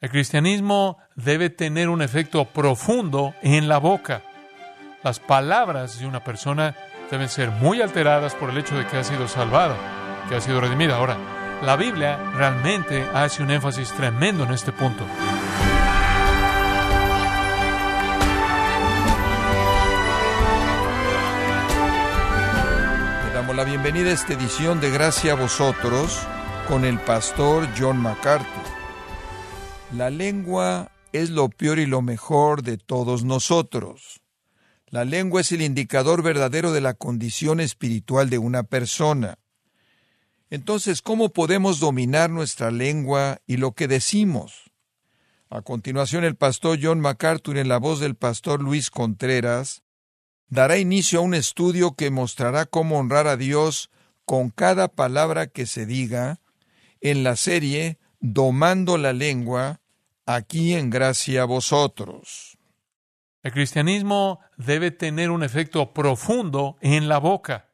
El cristianismo debe tener un efecto profundo en la boca. Las palabras de una persona deben ser muy alteradas por el hecho de que ha sido salvada, que ha sido redimida. Ahora, la Biblia realmente hace un énfasis tremendo en este punto. Damos la bienvenida a esta edición de Gracia a vosotros con el pastor John MacArthur. La lengua es lo peor y lo mejor de todos nosotros. La lengua es el indicador verdadero de la condición espiritual de una persona. Entonces, ¿cómo podemos dominar nuestra lengua y lo que decimos? A continuación, el pastor John MacArthur, en la voz del pastor Luis Contreras, dará inicio a un estudio que mostrará cómo honrar a Dios con cada palabra que se diga en la serie Domando la lengua, aquí en gracia a vosotros. El cristianismo debe tener un efecto profundo en la boca.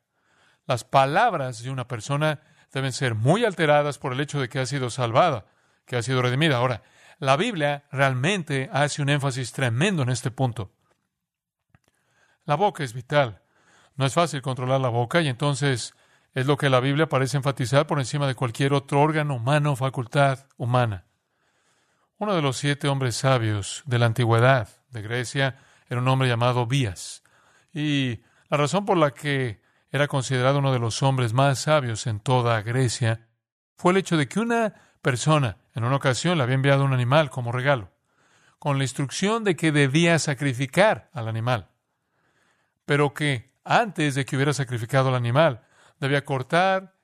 Las palabras de una persona deben ser muy alteradas por el hecho de que ha sido salvada, que ha sido redimida. Ahora, la Biblia realmente hace un énfasis tremendo en este punto. La boca es vital. No es fácil controlar la boca y entonces es lo que la Biblia parece enfatizar por encima de cualquier otro órgano humano o facultad humana. Uno de los siete hombres sabios de la antigüedad de Grecia era un hombre llamado Bías. Y la razón por la que era considerado uno de los hombres más sabios en toda Grecia fue el hecho de que una persona en una ocasión le había enviado un animal como regalo, con la instrucción de que debía sacrificar al animal, pero que antes de que hubiera sacrificado al animal, debía cortar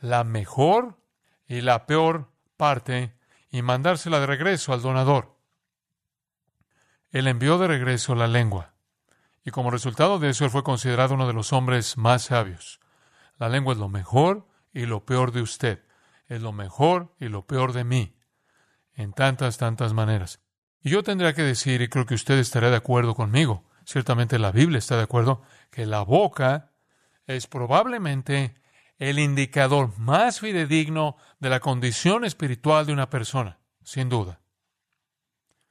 la mejor y la peor parte y mandársela de regreso al donador. Él envió de regreso la lengua, y como resultado de eso él fue considerado uno de los hombres más sabios. La lengua es lo mejor y lo peor de usted, es lo mejor y lo peor de mí, en tantas, tantas maneras. Y yo tendría que decir, y creo que usted estará de acuerdo conmigo, ciertamente la Biblia está de acuerdo, que la boca es probablemente el indicador más fidedigno de la condición espiritual de una persona, sin duda.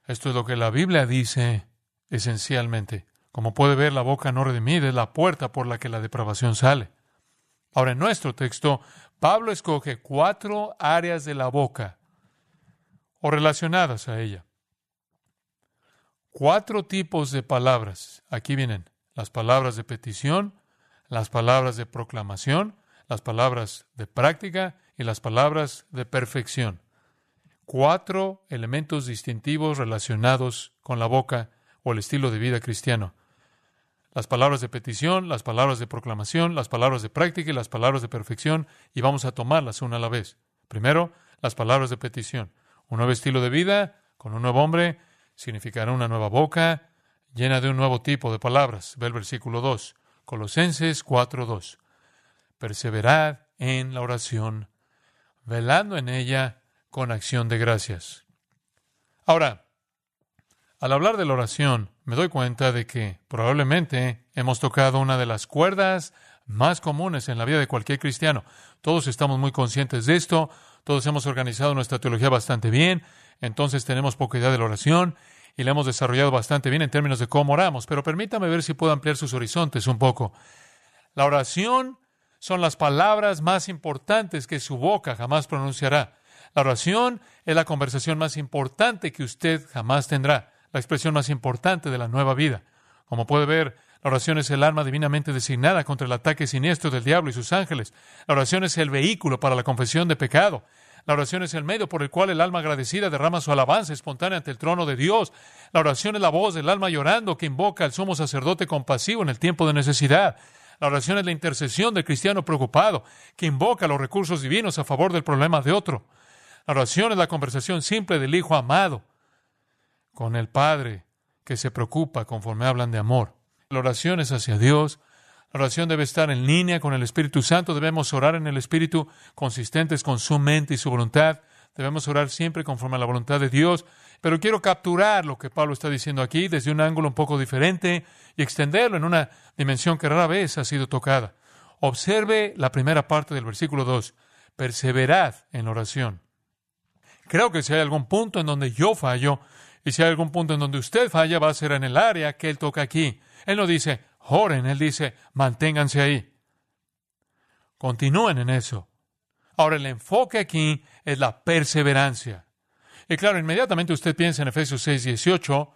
Esto es lo que la Biblia dice esencialmente. Como puede ver, la boca no redimida es la puerta por la que la depravación sale. Ahora, en nuestro texto, Pablo escoge cuatro áreas de la boca o relacionadas a ella. Cuatro tipos de palabras. Aquí vienen las palabras de petición, las palabras de proclamación, las palabras de práctica y las palabras de perfección. Cuatro elementos distintivos relacionados con la boca o el estilo de vida cristiano. Las palabras de petición, las palabras de proclamación, las palabras de práctica y las palabras de perfección, y vamos a tomarlas una a la vez. Primero, las palabras de petición. Un nuevo estilo de vida con un nuevo hombre significará una nueva boca llena de un nuevo tipo de palabras. Ve el versículo 2. Colosenses 4:2. Perseverad en la oración, velando en ella con acción de gracias. Ahora, al hablar de la oración, me doy cuenta de que probablemente hemos tocado una de las cuerdas más comunes en la vida de cualquier cristiano. Todos estamos muy conscientes de esto, todos hemos organizado nuestra teología bastante bien, entonces tenemos poca idea de la oración y la hemos desarrollado bastante bien en términos de cómo oramos, pero permítame ver si puedo ampliar sus horizontes un poco. La oración son las palabras más importantes que su boca jamás pronunciará. La oración es la conversación más importante que usted jamás tendrá, la expresión más importante de la nueva vida. Como puede ver, la oración es el arma divinamente designada contra el ataque siniestro del diablo y sus ángeles. La oración es el vehículo para la confesión de pecado. La oración es el medio por el cual el alma agradecida derrama su alabanza espontánea ante el trono de Dios. La oración es la voz del alma llorando que invoca al sumo sacerdote compasivo en el tiempo de necesidad. La oración es la intercesión del cristiano preocupado que invoca los recursos divinos a favor del problema de otro. La oración es la conversación simple del Hijo amado con el Padre que se preocupa conforme hablan de amor. La oración es hacia Dios, la oración debe estar en línea con el Espíritu Santo. Debemos orar en el Espíritu, consistentes con su mente y su voluntad. Debemos orar siempre conforme a la voluntad de Dios. Pero quiero capturar lo que Pablo está diciendo aquí desde un ángulo un poco diferente y extenderlo en una dimensión que rara vez ha sido tocada. Observe la primera parte del versículo 2. Perseverad en oración. Creo que si hay algún punto en donde yo fallo, y si hay algún punto en donde usted falla, va a ser en el área que Él toca aquí. Él no dice, oren, Él dice, manténganse ahí. Continúen en eso. Ahora, el enfoque aquí es la perseverancia. Y claro, inmediatamente usted piensa en Efesios 6, 18,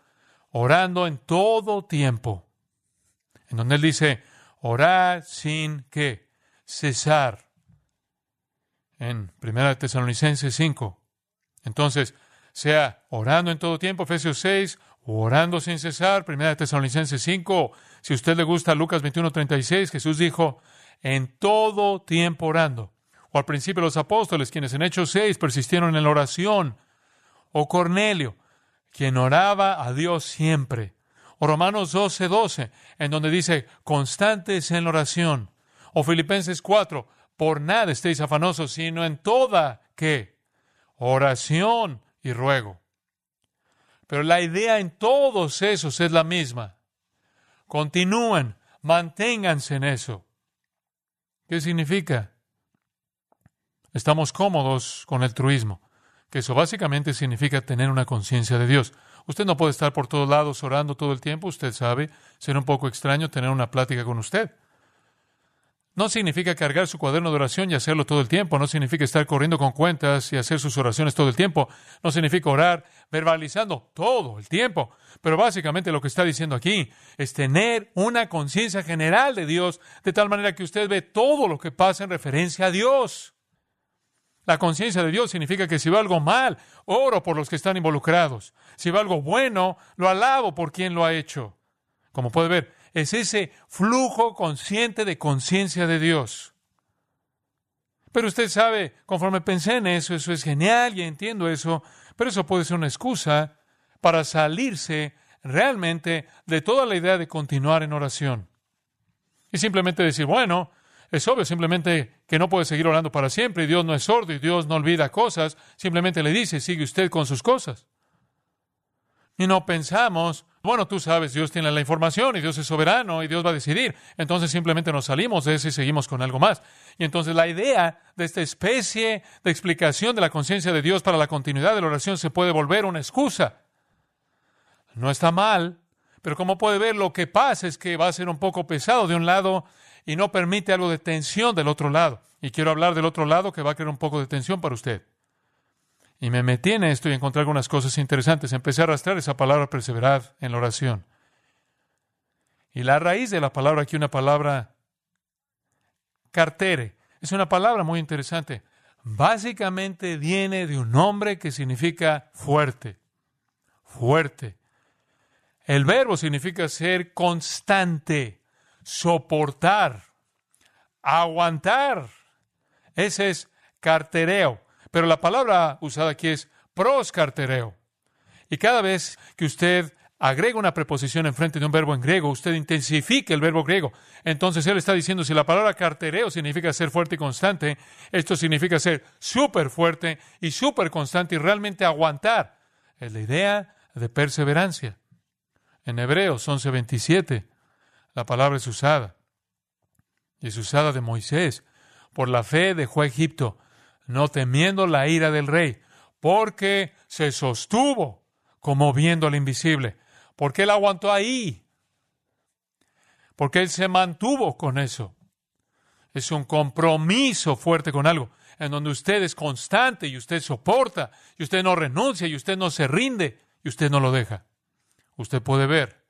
orando en todo tiempo, en donde Él dice, orar sin qué, cesar. En 1 Tesalonicenses 5. Entonces, sea orando en todo tiempo, Efesios 6, o orando sin cesar, 1 Tesalonicenses 5. Si a usted le gusta Lucas 21, 36, Jesús dijo, en todo tiempo orando. O al principio los apóstoles, quienes en Hechos 6 persistieron en la oración. O Cornelio, quien oraba a Dios siempre. O Romanos 12, 12, en donde dice, constantes en la oración. O Filipenses 4, por nada estéis afanosos, sino en toda, ¿qué? Oración y ruego. Pero la idea en todos esos es la misma. Continúen, manténganse en eso. ¿Qué significa? Estamos cómodos con el truismo, que eso básicamente significa tener una conciencia de Dios. Usted no puede estar por todos lados orando todo el tiempo, usted sabe, será un poco extraño tener una plática con usted. No significa cargar su cuaderno de oración y hacerlo todo el tiempo. No significa estar corriendo con cuentas y hacer sus oraciones todo el tiempo. No significa orar verbalizando todo el tiempo. Pero básicamente lo que está diciendo aquí es tener una conciencia general de Dios, de tal manera que usted ve todo lo que pasa en referencia a Dios. La conciencia de Dios significa que si va algo mal, oro por los que están involucrados. Si va algo bueno, lo alabo por quien lo ha hecho. Como puede ver, es ese flujo consciente de conciencia de Dios. Pero usted sabe, conforme pensé en eso, eso es genial y entiendo eso, pero eso puede ser una excusa para salirse realmente de toda la idea de continuar en oración. Y simplemente decir, bueno, es obvio simplemente que no puede seguir orando para siempre y Dios no es sordo y Dios no olvida cosas, simplemente le dice, sigue usted con sus cosas. Y no pensamos, bueno, tú sabes, Dios tiene la información y Dios es soberano y Dios va a decidir. Entonces simplemente nos salimos de eso y seguimos con algo más. Y entonces la idea de esta especie de explicación de la conciencia de Dios para la continuidad de la oración se puede volver una excusa. No está mal, pero como puede ver, lo que pasa es que va a ser un poco pesado de un lado y no permite algo de tensión del otro lado. Y quiero hablar del otro lado que va a crear un poco de tensión para usted. Y me metí en esto y encontré algunas cosas interesantes. Empecé a arrastrar esa palabra perseverar en la oración. Y la raíz de la palabra aquí, una palabra cartere, es una palabra muy interesante. Básicamente viene de un nombre que significa fuerte, fuerte. El verbo significa ser constante, soportar, aguantar. Ese es cartereo. Pero la palabra usada aquí es proscartereo. Y cada vez que usted agrega una preposición enfrente de un verbo en griego, usted intensifica el verbo griego. Entonces él está diciendo, si la palabra cartereo significa ser fuerte y constante, esto significa ser súper fuerte y súper constante y realmente aguantar. Es la idea de perseverancia. En Hebreos 11:27 la palabra es usada. Y es usada de Moisés. Por la fe dejó a Egipto no temiendo la ira del rey, porque se sostuvo como viendo al invisible, porque él aguantó ahí, porque él se mantuvo con eso. Es un compromiso fuerte con algo, en donde usted es constante y usted soporta, y usted no renuncia, y usted no se rinde, y usted no lo deja. Usted puede ver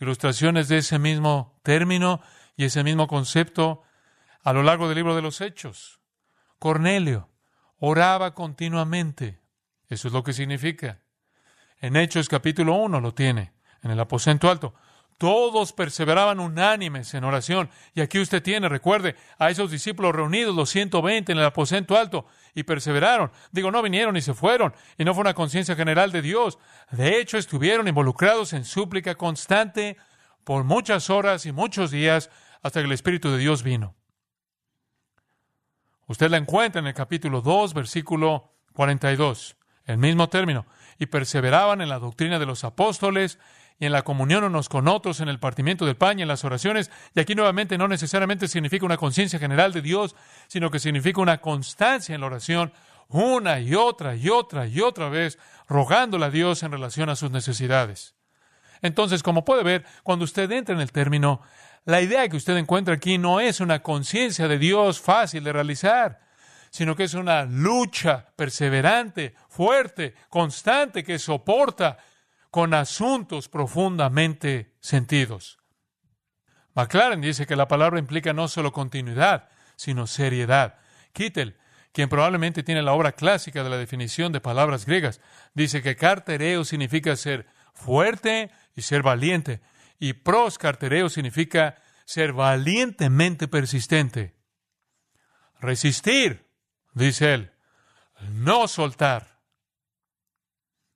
ilustraciones de ese mismo término y ese mismo concepto a lo largo del libro de los Hechos. Cornelio, oraba continuamente. Eso es lo que significa. En Hechos capítulo 1 lo tiene, en el aposento alto. Todos perseveraban unánimes en oración. Y aquí usted tiene, recuerde, a esos discípulos reunidos, los 120 en el aposento alto, y perseveraron. Digo, no vinieron y se fueron, y no fue una conciencia general de Dios. De hecho, estuvieron involucrados en súplica constante por muchas horas y muchos días hasta que el Espíritu de Dios vino. Usted la encuentra en el capítulo 2, versículo 42, el mismo término. Y perseveraban en la doctrina de los apóstoles y en la comunión unos con otros, en el partimiento del pan y en las oraciones. Y aquí nuevamente no necesariamente significa una conciencia general de Dios, sino que significa una constancia en la oración, una y otra y otra y otra vez, rogándole a Dios en relación a sus necesidades. Entonces, como puede ver, cuando usted entra en el término, la idea que usted encuentra aquí no es una conciencia de Dios fácil de realizar, sino que es una lucha perseverante, fuerte, constante, que soporta con asuntos profundamente sentidos. McLaren dice que la palabra implica no solo continuidad, sino seriedad. Kittel, quien probablemente tiene la obra clásica de la definición de palabras griegas, dice que cartereo significa ser fuerte y ser valiente, y pros cartereo significa ser valientemente persistente. Resistir dice él, no soltar.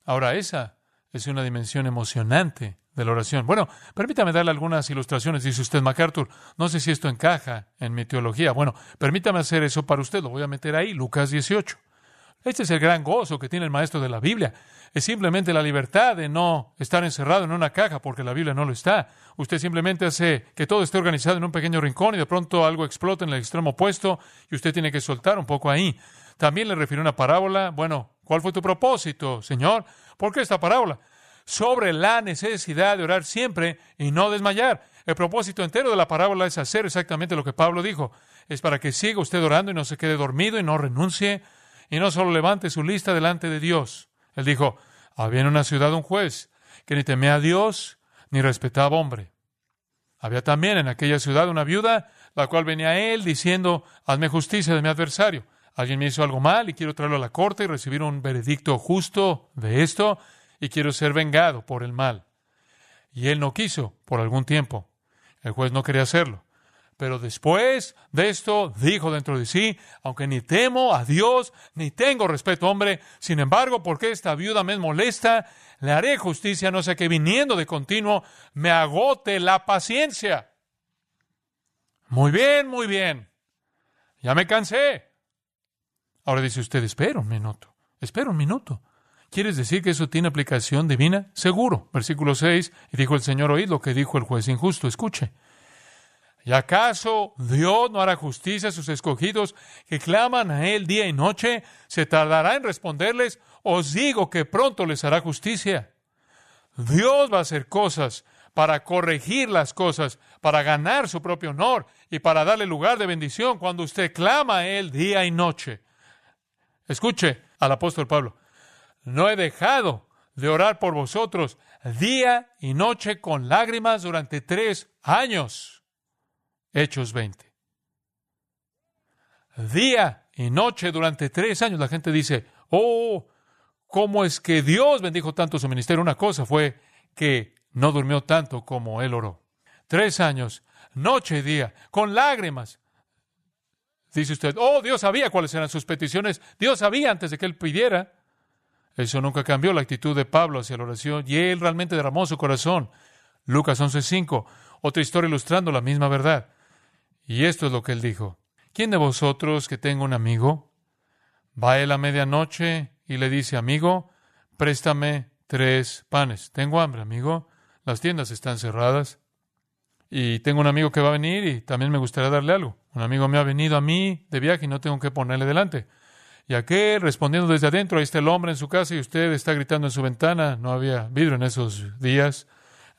Ahora, esa es una dimensión emocionante de la oración. Bueno, permítame darle algunas ilustraciones, dice usted, MacArthur. No sé si esto encaja en mi teología. Bueno, permítame hacer eso para usted, lo voy a meter ahí, Lucas 18. Este es el gran gozo que tiene el maestro de la Biblia. Es simplemente la libertad de no estar encerrado en una caja porque la Biblia no lo está. Usted simplemente hace que todo esté organizado en un pequeño rincón y de pronto algo explota en el extremo opuesto y usted tiene que soltar un poco ahí. También le refiero una parábola. Bueno, ¿cuál fue tu propósito, Señor? ¿Por qué esta parábola? Sobre la necesidad de orar siempre y no desmayar. El propósito entero de la parábola es hacer exactamente lo que Pablo dijo. Es para que siga usted orando y no se quede dormido y no renuncie y no solo levante su lista delante de Dios. Él dijo, había en una ciudad un juez que ni temía a Dios ni respetaba hombre. Había también en aquella ciudad una viuda, la cual venía a él diciendo, hazme justicia de mi adversario. Alguien me hizo algo mal y quiero traerlo a la corte y recibir un veredicto justo de esto y quiero ser vengado por el mal. Y él no quiso por algún tiempo. El juez no quería hacerlo. Pero después de esto dijo dentro de sí, aunque ni temo a Dios, ni tengo respeto, hombre, sin embargo, porque esta viuda me molesta, le haré justicia, no sea que viniendo de continuo me agote la paciencia. Muy bien, muy bien. Ya me cansé. Ahora dice usted, espera un minuto, espera un minuto. ¿Quieres decir que eso tiene aplicación divina? Seguro. Versículo 6, y dijo el Señor, oíd lo que dijo el juez injusto, escuche. ¿Y acaso Dios no hará justicia a sus escogidos que claman a Él día y noche? ¿Se tardará en responderles? Os digo que pronto les hará justicia. Dios va a hacer cosas para corregir las cosas, para ganar su propio honor y para darle lugar de bendición cuando usted clama a Él día y noche. Escuche al apóstol Pablo, no he dejado de orar por vosotros día y noche con lágrimas durante tres años. Hechos 20. Día y noche durante tres años la gente dice, oh, ¿cómo es que Dios bendijo tanto su ministerio? Una cosa fue que no durmió tanto como él oró. Tres años, noche y día, con lágrimas. Dice usted, oh, Dios sabía cuáles eran sus peticiones, Dios sabía antes de que él pidiera. Eso nunca cambió la actitud de Pablo hacia la oración y él realmente derramó su corazón. Lucas 11:5, otra historia ilustrando la misma verdad. Y esto es lo que él dijo. ¿Quién de vosotros que tenga un amigo va él a medianoche y le dice, amigo, préstame tres panes? Tengo hambre, amigo. Las tiendas están cerradas. Y tengo un amigo que va a venir y también me gustaría darle algo. Un amigo me ha venido a mí de viaje y no tengo que ponerle delante. Y aquel, respondiendo desde adentro, ahí está el hombre en su casa y usted está gritando en su ventana. No había vidrio en esos días.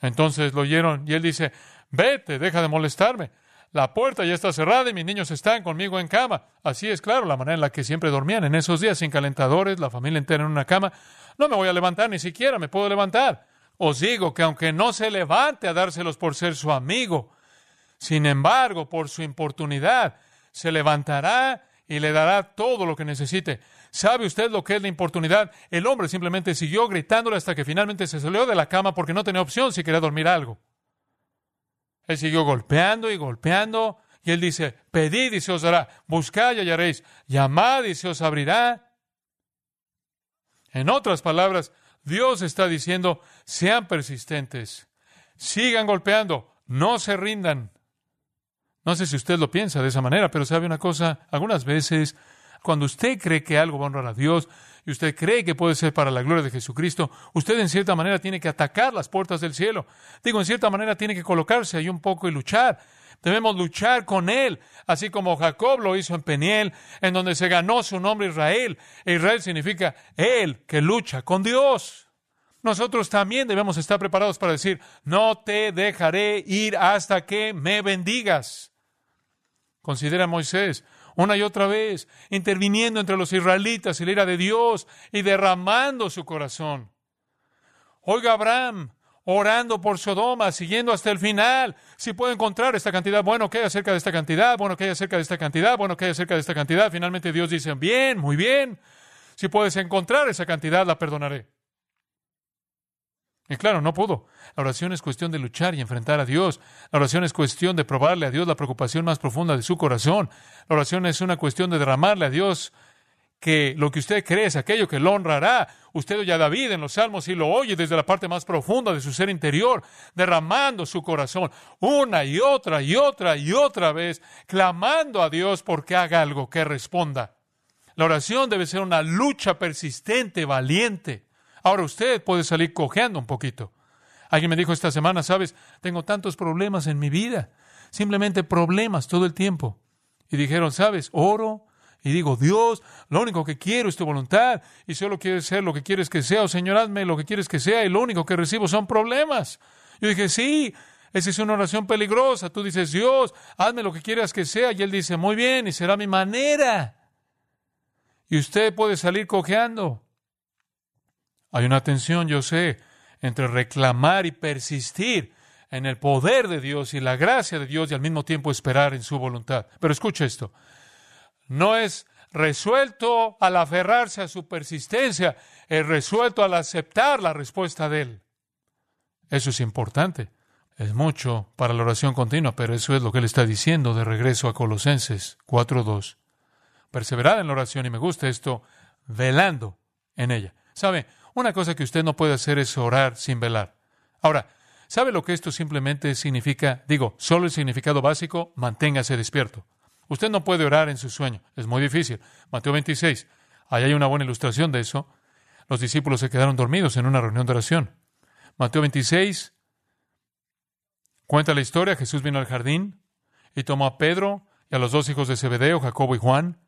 Entonces lo oyeron y él dice, vete, deja de molestarme. La puerta ya está cerrada y mis niños están conmigo en cama. Así es, claro, la manera en la que siempre dormían en esos días, sin calentadores, la familia entera en una cama. No me voy a levantar, ni siquiera me puedo levantar. Os digo que aunque no se levante a dárselos por ser su amigo, sin embargo, por su importunidad, se levantará y le dará todo lo que necesite. ¿Sabe usted lo que es la importunidad? El hombre simplemente siguió gritándole hasta que finalmente se salió de la cama porque no tenía opción si quería dormir algo. Él siguió golpeando y golpeando. Y él dice, pedid y se os dará, buscad y hallaréis, llamad y se os abrirá. En otras palabras, Dios está diciendo, sean persistentes, sigan golpeando, no se rindan. No sé si usted lo piensa de esa manera, pero sabe una cosa, algunas veces cuando usted cree que algo va a honrar a Dios y usted cree que puede ser para la gloria de Jesucristo, usted en cierta manera tiene que atacar las puertas del cielo. Digo, en cierta manera tiene que colocarse ahí un poco y luchar. Debemos luchar con Él, así como Jacob lo hizo en Peniel, en donde se ganó su nombre Israel. Israel significa Él que lucha con Dios. Nosotros también debemos estar preparados para decir, no te dejaré ir hasta que me bendigas. Considera Moisés una y otra vez, interviniendo entre los israelitas y la ira de Dios y derramando su corazón. Oiga Abraham, orando por Sodoma, siguiendo hasta el final. Si puede encontrar esta cantidad, bueno, que hay acerca de esta cantidad, bueno, que hay acerca de esta cantidad, bueno, que hay acerca de esta cantidad. Finalmente Dios dice, bien, muy bien. Si puedes encontrar esa cantidad, la perdonaré. Y claro, no pudo. La oración es cuestión de luchar y enfrentar a Dios. La oración es cuestión de probarle a Dios la preocupación más profunda de su corazón. La oración es una cuestión de derramarle a Dios que lo que usted cree es aquello que lo honrará. Usted oye a David en los Salmos y lo oye desde la parte más profunda de su ser interior, derramando su corazón una y otra y otra y otra vez, clamando a Dios porque haga algo que responda. La oración debe ser una lucha persistente, valiente. Ahora usted puede salir cojeando un poquito. Alguien me dijo esta semana, sabes, tengo tantos problemas en mi vida, simplemente problemas todo el tiempo. Y dijeron, sabes, oro, y digo, Dios, lo único que quiero es tu voluntad y solo quieres ser lo que quieres que sea, o Señor, hazme lo que quieres que sea y lo único que recibo son problemas. Yo dije, sí, esa es una oración peligrosa. Tú dices, Dios, hazme lo que quieras que sea y Él dice, muy bien, y será mi manera. Y usted puede salir cojeando. Hay una tensión, yo sé, entre reclamar y persistir en el poder de Dios y la gracia de Dios y al mismo tiempo esperar en su voluntad. Pero escucha esto no es resuelto al aferrarse a su persistencia, es resuelto al aceptar la respuesta de Él. Eso es importante. Es mucho para la oración continua, pero eso es lo que Él está diciendo de regreso a Colosenses 4.2. Perseverad en la oración, y me gusta esto, velando en ella. ¿Sabe? Una cosa que usted no puede hacer es orar sin velar. Ahora, ¿sabe lo que esto simplemente significa? Digo, solo el significado básico, manténgase despierto. Usted no puede orar en su sueño, es muy difícil. Mateo 26, ahí hay una buena ilustración de eso. Los discípulos se quedaron dormidos en una reunión de oración. Mateo 26 cuenta la historia, Jesús vino al jardín y tomó a Pedro y a los dos hijos de Zebedeo, Jacobo y Juan,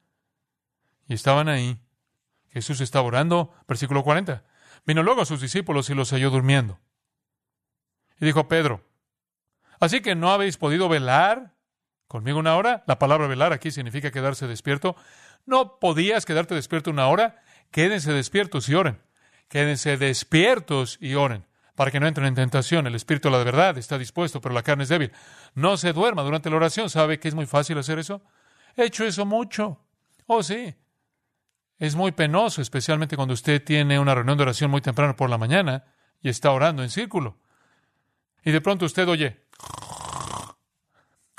y estaban ahí. Jesús estaba orando, versículo 40. Vino luego a sus discípulos y los halló durmiendo. Y dijo Pedro, ¿así que no habéis podido velar conmigo una hora. La palabra velar aquí significa quedarse despierto. No podías quedarte despierto una hora. Quédense despiertos y oren. Quédense despiertos y oren para que no entren en tentación. El espíritu de la verdad está dispuesto, pero la carne es débil. No se duerma durante la oración. ¿Sabe que es muy fácil hacer eso? He hecho eso mucho. Oh, sí. Es muy penoso, especialmente cuando usted tiene una reunión de oración muy temprano por la mañana y está orando en círculo. Y de pronto usted oye,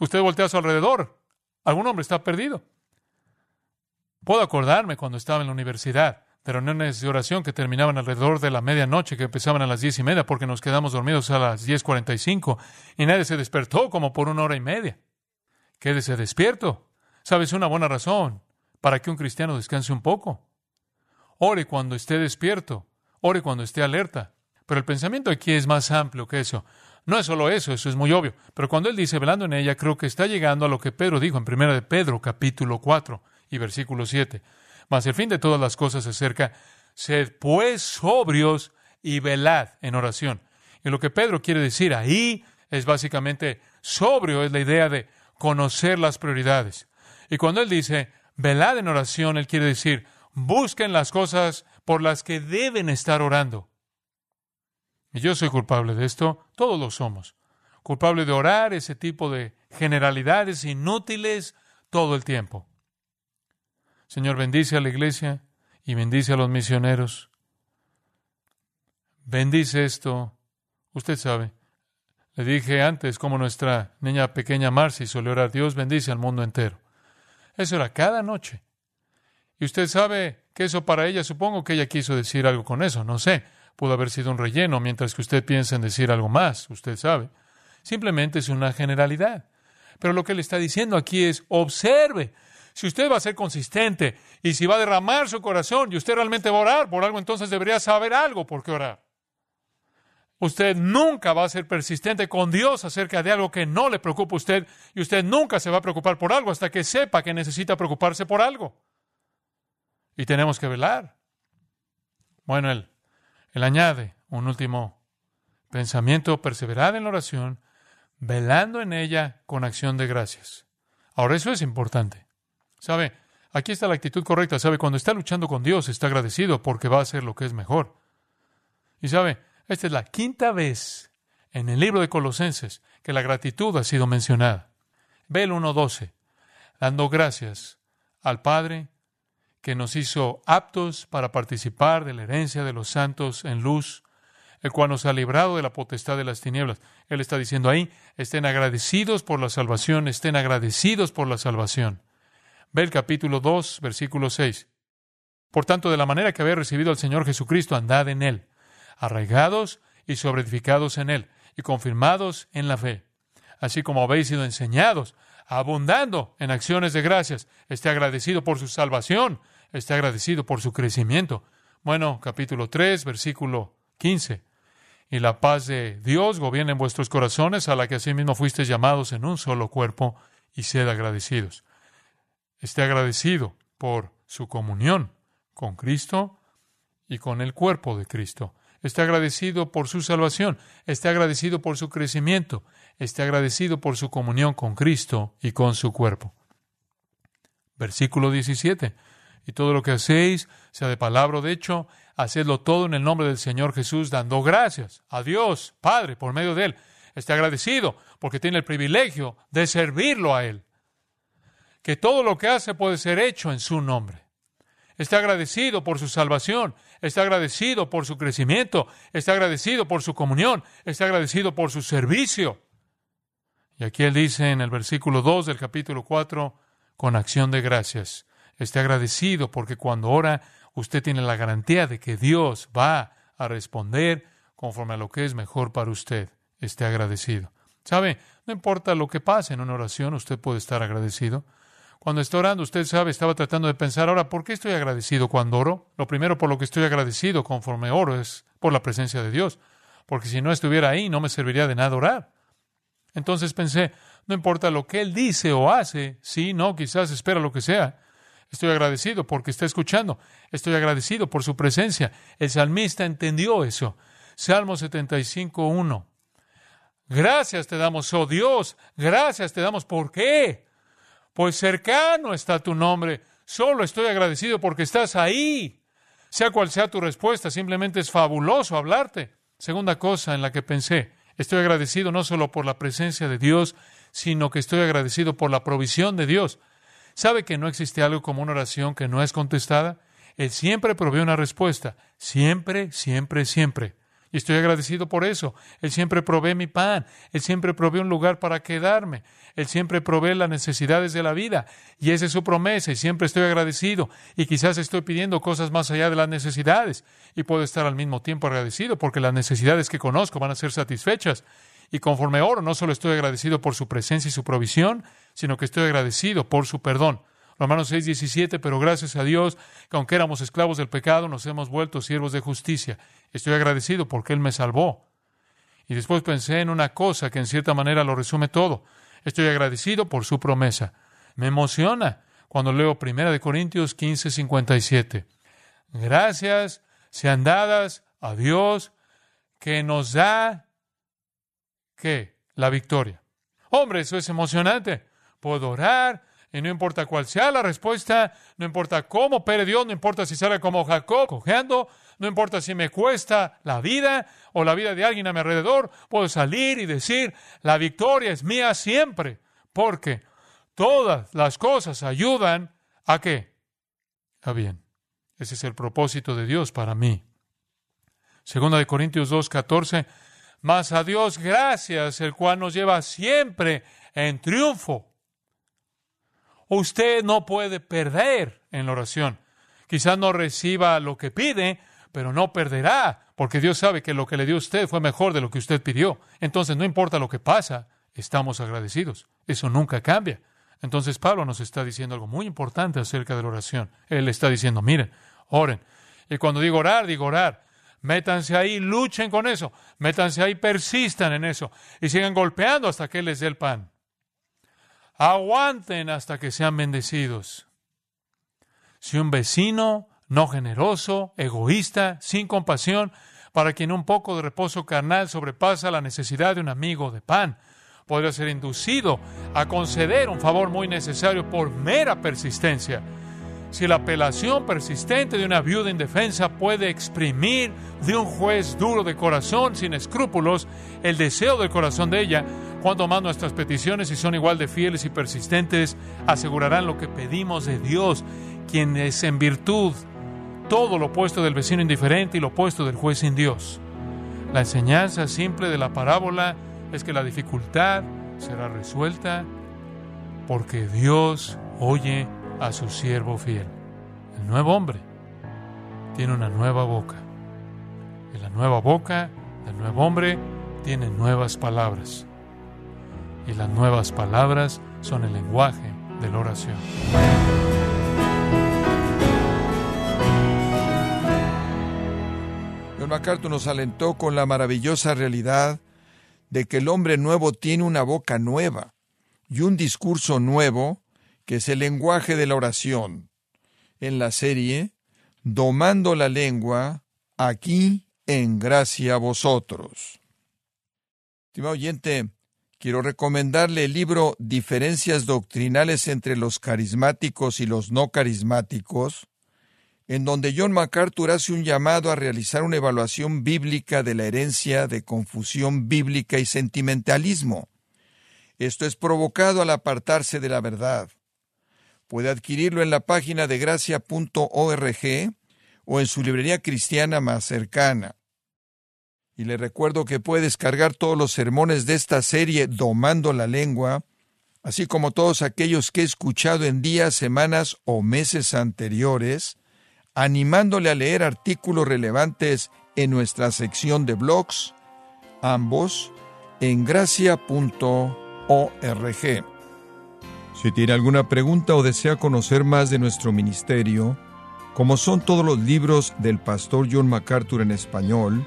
Usted voltea a su alrededor. Algún hombre está perdido. Puedo acordarme cuando estaba en la universidad de reuniones de oración que terminaban alrededor de la medianoche, que empezaban a las diez y media, porque nos quedamos dormidos a las diez cuarenta y cinco, y nadie se despertó como por una hora y media. Quédese despierto. ¿Sabes una buena razón para que un cristiano descanse un poco? Ore cuando esté despierto, ore cuando esté alerta. Pero el pensamiento aquí es más amplio que eso. No es solo eso, eso es muy obvio. Pero cuando él dice velando en ella, creo que está llegando a lo que Pedro dijo en 1 de Pedro, capítulo 4 y versículo 7. Mas el fin de todas las cosas se acerca. Sed pues sobrios y velad en oración. Y lo que Pedro quiere decir ahí es básicamente sobrio, es la idea de conocer las prioridades. Y cuando él dice velad en oración, él quiere decir busquen las cosas por las que deben estar orando. Y yo soy culpable de esto, todos lo somos. Culpable de orar ese tipo de generalidades inútiles todo el tiempo. Señor, bendice a la iglesia y bendice a los misioneros. Bendice esto. Usted sabe. Le dije antes cómo nuestra niña pequeña Marcy solía orar, Dios bendice al mundo entero. Eso era cada noche. Y usted sabe que eso para ella, supongo que ella quiso decir algo con eso, no sé pudo haber sido un relleno, mientras que usted piensa en decir algo más, usted sabe. Simplemente es una generalidad. Pero lo que le está diciendo aquí es, observe, si usted va a ser consistente y si va a derramar su corazón y usted realmente va a orar por algo, entonces debería saber algo por qué orar. Usted nunca va a ser persistente con Dios acerca de algo que no le preocupa a usted y usted nunca se va a preocupar por algo hasta que sepa que necesita preocuparse por algo. Y tenemos que velar. Bueno, él, él añade un último pensamiento, perseverad en la oración, velando en ella con acción de gracias. Ahora, eso es importante. ¿Sabe? Aquí está la actitud correcta. ¿Sabe? Cuando está luchando con Dios, está agradecido porque va a hacer lo que es mejor. Y sabe, esta es la quinta vez en el libro de Colosenses que la gratitud ha sido mencionada. Ve el 1.12, dando gracias al Padre que nos hizo aptos para participar de la herencia de los santos en luz, el cual nos ha librado de la potestad de las tinieblas. Él está diciendo ahí, estén agradecidos por la salvación, estén agradecidos por la salvación. Ve el capítulo 2, versículo 6. Por tanto, de la manera que habéis recibido al Señor Jesucristo, andad en él arraigados y sobreedificados en Él y confirmados en la fe, así como habéis sido enseñados, abundando en acciones de gracias. Esté agradecido por su salvación, esté agradecido por su crecimiento. Bueno, capítulo 3, versículo 15. Y la paz de Dios gobierna en vuestros corazones, a la que asimismo fuisteis llamados en un solo cuerpo, y sed agradecidos. Esté agradecido por su comunión con Cristo y con el cuerpo de Cristo. Esté agradecido por su salvación, esté agradecido por su crecimiento, esté agradecido por su comunión con Cristo y con su cuerpo. Versículo 17. Y todo lo que hacéis, sea de palabra o de hecho, hacedlo todo en el nombre del Señor Jesús, dando gracias a Dios, Padre, por medio de Él. Esté agradecido porque tiene el privilegio de servirlo a Él. Que todo lo que hace puede ser hecho en su nombre. Está agradecido por su salvación, está agradecido por su crecimiento, está agradecido por su comunión, está agradecido por su servicio. Y aquí él dice en el versículo 2 del capítulo 4, con acción de gracias, esté agradecido porque cuando ora usted tiene la garantía de que Dios va a responder conforme a lo que es mejor para usted. Esté agradecido. ¿Sabe? No importa lo que pase en una oración, usted puede estar agradecido. Cuando está orando, usted sabe, estaba tratando de pensar, ahora, ¿por qué estoy agradecido cuando oro? Lo primero por lo que estoy agradecido conforme oro es por la presencia de Dios, porque si no estuviera ahí no me serviría de nada orar. Entonces pensé, no importa lo que Él dice o hace, sí, no, quizás espera lo que sea. Estoy agradecido porque está escuchando. Estoy agradecido por su presencia. El salmista entendió eso. Salmo 75, 1. Gracias te damos, oh Dios. Gracias te damos. ¿Por qué? Pues cercano está tu nombre. Solo estoy agradecido porque estás ahí. Sea cual sea tu respuesta, simplemente es fabuloso hablarte. Segunda cosa en la que pensé, estoy agradecido no solo por la presencia de Dios, sino que estoy agradecido por la provisión de Dios. ¿Sabe que no existe algo como una oración que no es contestada? Él siempre provee una respuesta. Siempre, siempre, siempre. Y estoy agradecido por eso. Él siempre provee mi pan. Él siempre provee un lugar para quedarme. Él siempre provee las necesidades de la vida. Y esa es su promesa. Y siempre estoy agradecido. Y quizás estoy pidiendo cosas más allá de las necesidades. Y puedo estar al mismo tiempo agradecido porque las necesidades que conozco van a ser satisfechas. Y conforme oro, no solo estoy agradecido por su presencia y su provisión, sino que estoy agradecido por su perdón. Romanos 6, 17, pero gracias a Dios que aunque éramos esclavos del pecado, nos hemos vuelto siervos de justicia. Estoy agradecido porque Él me salvó. Y después pensé en una cosa que en cierta manera lo resume todo. Estoy agradecido por su promesa. Me emociona cuando leo 1 Corintios 15, 57. Gracias sean dadas a Dios que nos da, ¿qué? La victoria. Hombre, eso es emocionante. Puedo orar, y no importa cuál sea la respuesta, no importa cómo opere Dios, no importa si sale como Jacob, cojeando, no importa si me cuesta la vida o la vida de alguien a mi alrededor, puedo salir y decir, la victoria es mía siempre, porque todas las cosas ayudan a qué? A bien. Ese es el propósito de Dios para mí. Segunda de Corintios 2, 14. Mas a Dios gracias, el cual nos lleva siempre en triunfo Usted no puede perder en la oración. Quizás no reciba lo que pide, pero no perderá, porque Dios sabe que lo que le dio a usted fue mejor de lo que usted pidió. Entonces, no importa lo que pasa, estamos agradecidos. Eso nunca cambia. Entonces, Pablo nos está diciendo algo muy importante acerca de la oración. Él está diciendo, miren, oren. Y cuando digo orar, digo orar. Métanse ahí, luchen con eso. Métanse ahí, persistan en eso. Y sigan golpeando hasta que les dé el pan. Aguanten hasta que sean bendecidos. Si un vecino no generoso, egoísta, sin compasión, para quien un poco de reposo carnal sobrepasa la necesidad de un amigo de pan, podría ser inducido a conceder un favor muy necesario por mera persistencia. Si la apelación persistente de una viuda indefensa puede exprimir de un juez duro de corazón, sin escrúpulos, el deseo del corazón de ella, cuando más nuestras peticiones, si son igual de fieles y persistentes, asegurarán lo que pedimos de Dios, quien es en virtud todo lo opuesto del vecino indiferente y lo opuesto del juez sin Dios. La enseñanza simple de la parábola es que la dificultad será resuelta porque Dios oye a su siervo fiel. El nuevo hombre tiene una nueva boca. Y la nueva boca del nuevo hombre tiene nuevas palabras. Y las nuevas palabras son el lenguaje de la oración. John MacArthur nos alentó con la maravillosa realidad de que el hombre nuevo tiene una boca nueva y un discurso nuevo, que es el lenguaje de la oración. En la serie, Domando la lengua, aquí en gracia a vosotros. Estimado oyente, quiero recomendarle el libro Diferencias doctrinales entre los carismáticos y los no carismáticos, en donde John MacArthur hace un llamado a realizar una evaluación bíblica de la herencia de confusión bíblica y sentimentalismo. Esto es provocado al apartarse de la verdad. Puede adquirirlo en la página de gracia.org o en su librería cristiana más cercana. Y le recuerdo que puede descargar todos los sermones de esta serie Domando la Lengua, así como todos aquellos que he escuchado en días, semanas o meses anteriores, animándole a leer artículos relevantes en nuestra sección de blogs, ambos en gracia.org. Si tiene alguna pregunta o desea conocer más de nuestro ministerio, como son todos los libros del pastor John MacArthur en español